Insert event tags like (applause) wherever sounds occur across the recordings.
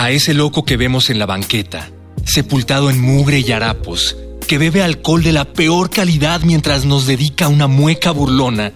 A ese loco que vemos en la banqueta, sepultado en mugre y harapos, que bebe alcohol de la peor calidad mientras nos dedica una mueca burlona,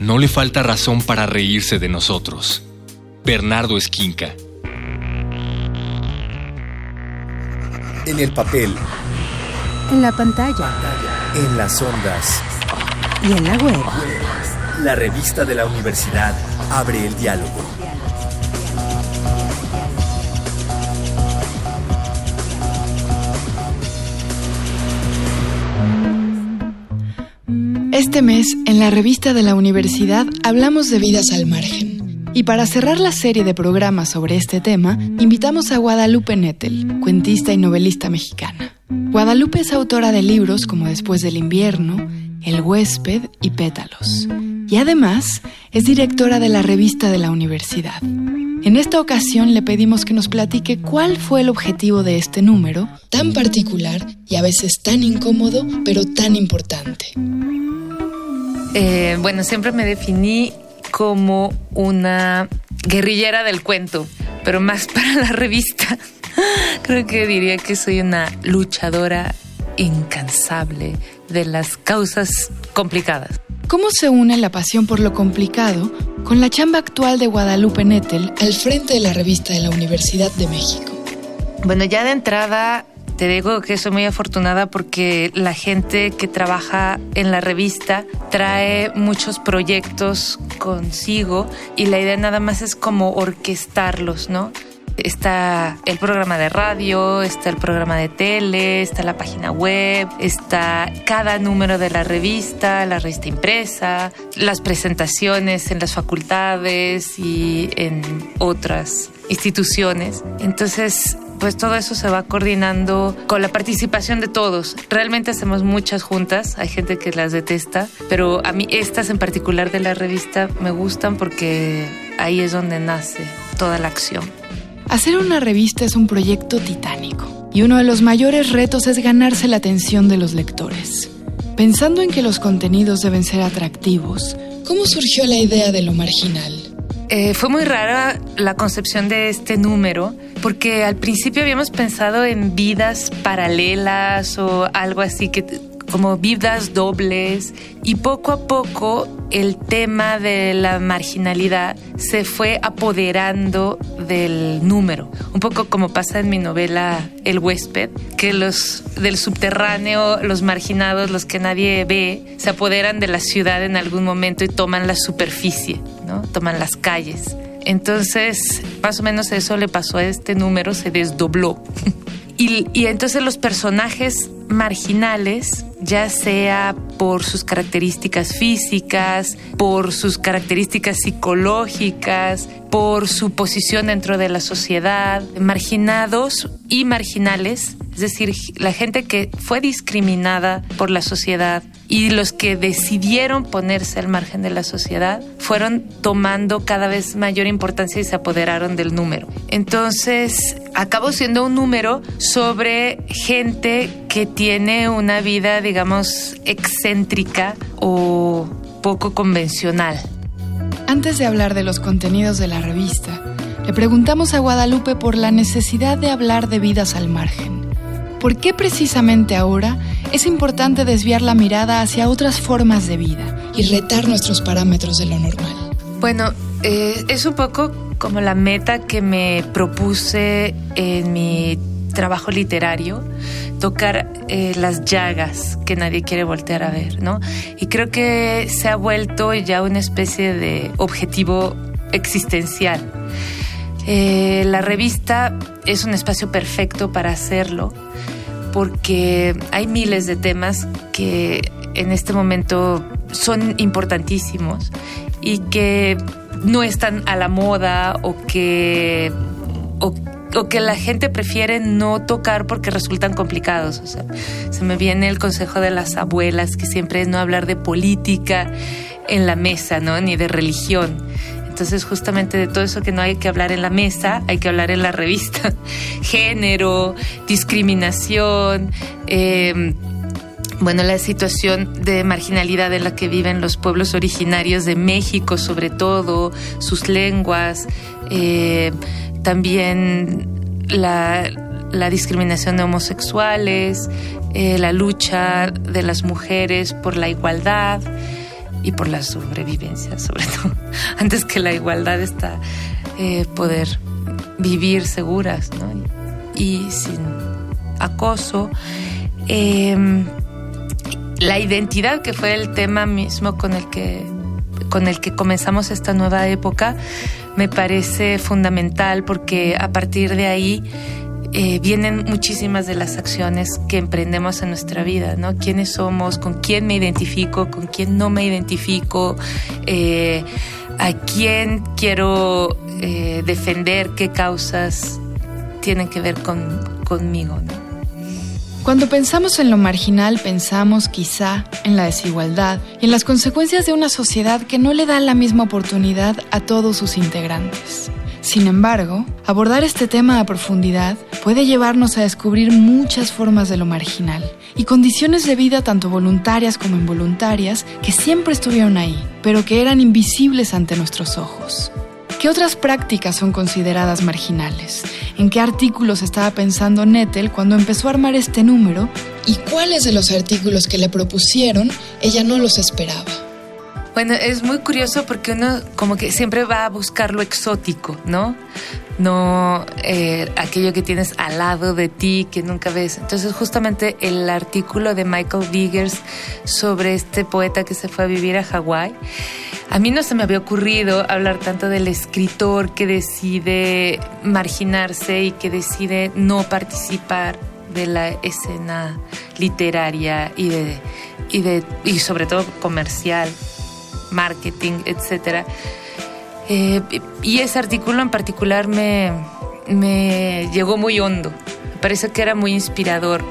no le falta razón para reírse de nosotros. Bernardo Esquinca. En el papel. En la pantalla. En las ondas. Y en la web. La revista de la universidad abre el diálogo. Este mes, en la revista de la universidad, hablamos de vidas al margen. Y para cerrar la serie de programas sobre este tema, invitamos a Guadalupe Nettel, cuentista y novelista mexicana. Guadalupe es autora de libros como Después del invierno, El huésped y Pétalos. Y además es directora de la revista de la universidad. En esta ocasión le pedimos que nos platique cuál fue el objetivo de este número, tan particular y a veces tan incómodo, pero tan importante. Eh, bueno, siempre me definí como una guerrillera del cuento, pero más (laughs) para la revista. Creo que diría que soy una luchadora incansable de las causas complicadas. ¿Cómo se une la pasión por lo complicado con la chamba actual de Guadalupe Nettel al frente de la revista de la Universidad de México? Bueno, ya de entrada te digo que soy muy afortunada porque la gente que trabaja en la revista trae muchos proyectos consigo y la idea nada más es como orquestarlos, ¿no? Está el programa de radio, está el programa de tele, está la página web, está cada número de la revista, la revista impresa, las presentaciones en las facultades y en otras instituciones. Entonces, pues todo eso se va coordinando con la participación de todos. Realmente hacemos muchas juntas, hay gente que las detesta, pero a mí estas en particular de la revista me gustan porque ahí es donde nace toda la acción. Hacer una revista es un proyecto titánico y uno de los mayores retos es ganarse la atención de los lectores. Pensando en que los contenidos deben ser atractivos, ¿cómo surgió la idea de lo marginal? Eh, fue muy rara la concepción de este número porque al principio habíamos pensado en vidas paralelas o algo así que como vidas dobles y poco a poco el tema de la marginalidad se fue apoderando del número, un poco como pasa en mi novela El huésped, que los del subterráneo, los marginados, los que nadie ve, se apoderan de la ciudad en algún momento y toman la superficie, ¿no? Toman las calles. Entonces, más o menos eso le pasó a este número, se desdobló. (laughs) Y, entonces los personajes marginales, ya sea por sus características físicas, por sus características psicológicas, por su posición dentro de la sociedad, marginados y marginales, es decir, la gente que fue discriminada por la sociedad y los que decidieron ponerse al margen de la sociedad fueron tomando cada vez mayor importancia y se apoderaron del número. Entonces, acabó siendo un número sobre gente que tiene una vida, digamos, excéntrica o poco convencional. Antes de hablar de los contenidos de la revista, le preguntamos a Guadalupe por la necesidad de hablar de vidas al margen. ¿Por qué precisamente ahora es importante desviar la mirada hacia otras formas de vida y retar nuestros parámetros de lo normal? Bueno, eh, es un poco como la meta que me propuse en mi trabajo literario, tocar eh, las llagas que nadie quiere voltear a ver, ¿no? Y creo que se ha vuelto ya una especie de objetivo existencial. Eh, la revista es un espacio perfecto para hacerlo porque hay miles de temas que en este momento son importantísimos y que no están a la moda o que, o, que la gente prefiere no tocar porque resultan complicados. O sea, se me viene el consejo de las abuelas que siempre es no hablar de política en la mesa, ¿no? Ni de religión. Entonces, justamente de todo eso que no hay que hablar en la mesa, hay que hablar en la revista. (laughs) Género, discriminación, eh, bueno, la situación de marginalidad en la que viven los pueblos originarios de México, sobre todo, sus lenguas, eh, también la, la discriminación de homosexuales, eh, la lucha de las mujeres por la igualdad y por la sobrevivencia, sobre todo. (laughs) Antes que la igualdad está eh, poder vivir seguras ¿no? y sin acoso. Em, la identidad, que fue el tema mismo con el que, con el que comenzamos esta nueva época, me parece fundamental porque a partir de ahí eh, vienen muchísimas de las acciones que emprendemos en nuestra vida, ¿no? ¿Quiénes somos? ¿Con quién me identifico? ¿Con quién no me identifico? Eh, ¿A quién quiero eh, defender? ¿Qué causas tienen que ver con, conmigo, ¿no? Cuando pensamos en lo marginal, pensamos quizá en la desigualdad y en las consecuencias de una sociedad que no le da la misma oportunidad a todos sus integrantes. Sin embargo, abordar este tema a profundidad puede llevarnos a descubrir muchas formas de lo marginal y condiciones de vida tanto voluntarias como involuntarias que siempre estuvieron ahí, pero que eran invisibles ante nuestros ojos. ¿Qué otras prácticas son consideradas marginales? ¿En qué artículos estaba pensando Nettel cuando empezó a armar este número? ¿Y cuáles de los artículos que le propusieron ella no los esperaba? Bueno, es muy curioso porque uno como que siempre va a buscar lo exótico, ¿no? No eh, aquello que tienes al lado de ti, que nunca ves. Entonces justamente el artículo de Michael Biggers sobre este poeta que se fue a vivir a Hawái, a mí no se me había ocurrido hablar tanto del escritor que decide marginarse y que decide no participar de la escena literaria y de y de y sobre todo comercial, marketing, etcétera. Eh, y ese artículo en particular me, me llegó muy hondo. Me parece que era muy inspirador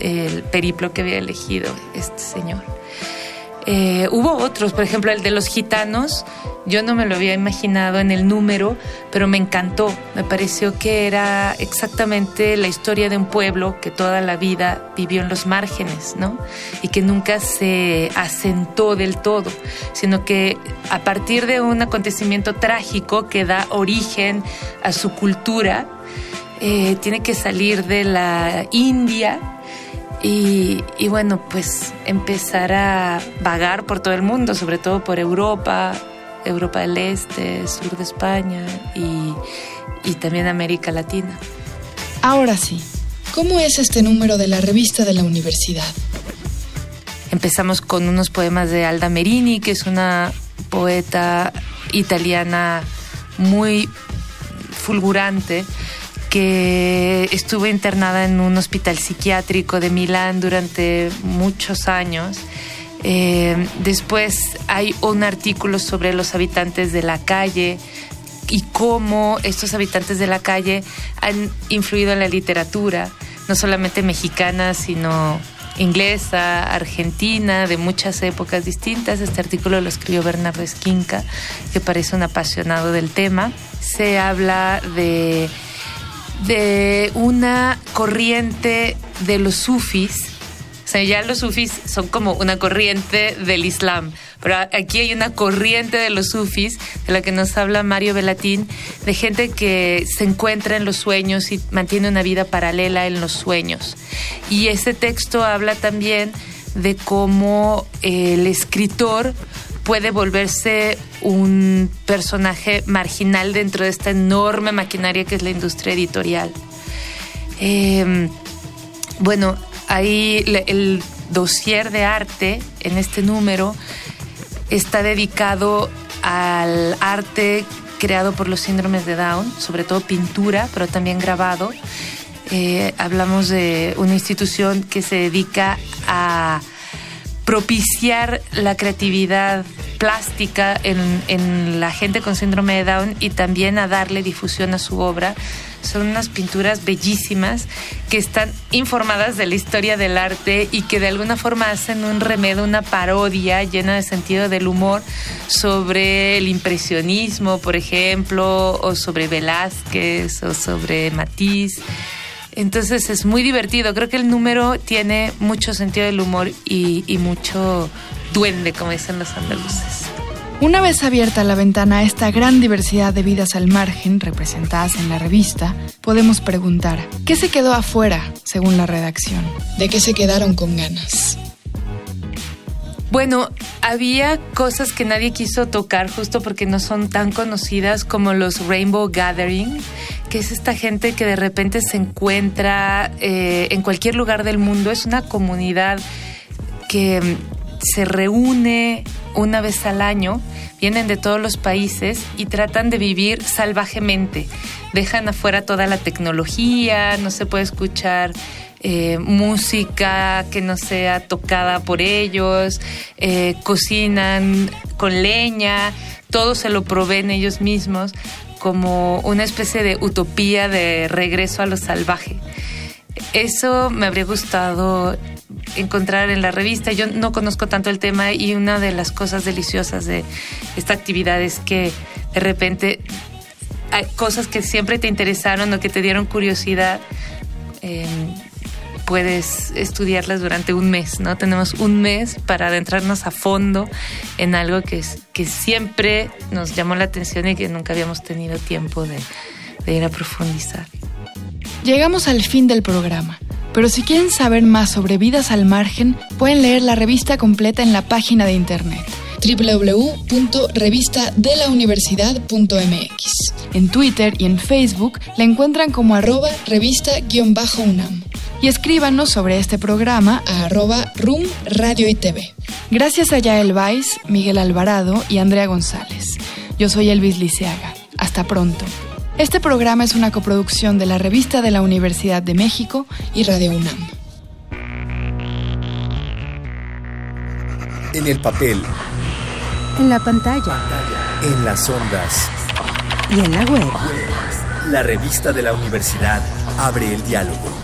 el periplo que había elegido este señor. Eh, hubo otros, por ejemplo, el de los gitanos. Yo no me lo había imaginado en el número, pero me encantó. Me pareció que era exactamente la historia de un pueblo que toda la vida vivió en los márgenes, ¿no? Y que nunca se asentó del todo, sino que a partir de un acontecimiento trágico que da origen a su cultura, eh, tiene que salir de la India y, bueno, pues empezar a vagar por todo el mundo, sobre todo por Europa, Europa del Este, sur de España y, y también América Latina. Ahora sí, ¿cómo es este número de la revista de la universidad? Empezamos con unos poemas de Alda Merini, que es una poeta italiana muy fulgurante que estuvo internada en un hospital psiquiátrico de Milán durante muchos años. Eh, después hay un artículo sobre los habitantes de la calle y cómo estos habitantes de la calle han influido en la literatura, no solamente mexicana, sino inglesa, argentina, de muchas épocas distintas. Este artículo lo escribió Bernardo Esquinca, que parece un apasionado del tema. Se habla de de una corriente de los sufis. O sea, ya los sufis son como una corriente del Islam, pero aquí hay una corriente de los sufis, de la que nos habla Mario Velatín, de gente que se encuentra en los sueños y mantiene una vida paralela en los sueños. Y ese texto habla también de cómo el escritor puede volverse un personaje marginal dentro de esta enorme maquinaria que es la industria editorial. Em, bueno, ahí el dossier de arte en este número está dedicado al arte creado por los síndromes de Down, sobre todo pintura, pero también grabado. Eh, hablamos de una institución que se dedica a propiciar la creatividad plástica en, la gente con síndrome de Down y también a darle difusión a su obra. Son unas pinturas bellísimas que están informadas de la historia del arte y que de alguna forma hacen un remedio, una parodia llena de sentido del humor sobre el impresionismo, por ejemplo, o sobre Velázquez o sobre Matisse. Entonces es muy divertido. Creo que el número tiene mucho sentido del humor y, mucho duende, como dicen los andaluces. Una vez abierta la ventana a esta gran diversidad de vidas al margen representadas en la revista, podemos preguntar, ¿qué se quedó afuera, según la redacción? ¿De qué se quedaron con ganas? Bueno, había cosas que nadie quiso tocar justo porque no son tan conocidas como los Rainbow Gathering, que es esta gente que de repente se encuentra eh, en cualquier lugar del mundo. Es una comunidad que mm, se reúne una vez al año, vienen de todos los países y tratan de vivir salvajemente. Dejan afuera toda la tecnología, no se puede escuchar eh, música que no sea tocada por ellos, eh, cocinan con leña, todo se lo proveen ellos mismos como una especie de utopía de regreso a lo salvaje. Eso me habría gustado encontrar en la revista. Yo no conozco tanto el tema y una de las cosas deliciosas de esta actividad es que de repente hay cosas que siempre te interesaron o que te dieron curiosidad. Eh, puedes estudiarlas durante un mes, ¿no? Tenemos un mes para adentrarnos a fondo en algo que, que siempre nos llamó la atención y que nunca habíamos tenido tiempo de, ir a profundizar. Llegamos al fin del programa, pero si quieren saber más sobre vidas al margen, pueden leer la revista completa en la página de internet www.revistadelauniversidad.mx. En Twitter y en Facebook la encuentran como arroba revista-unam y escríbanos sobre este programa a arroba room radio y TV. Gracias a Yael Weiss, Miguel Alvarado y Andrea González. Yo soy Elvis Liceaga. Hasta pronto. Este programa es una coproducción de la Revista de la Universidad de México y Radio UNAM. En el papel. En la pantalla. En las ondas. Y en la web. La revista de la universidad abre el diálogo.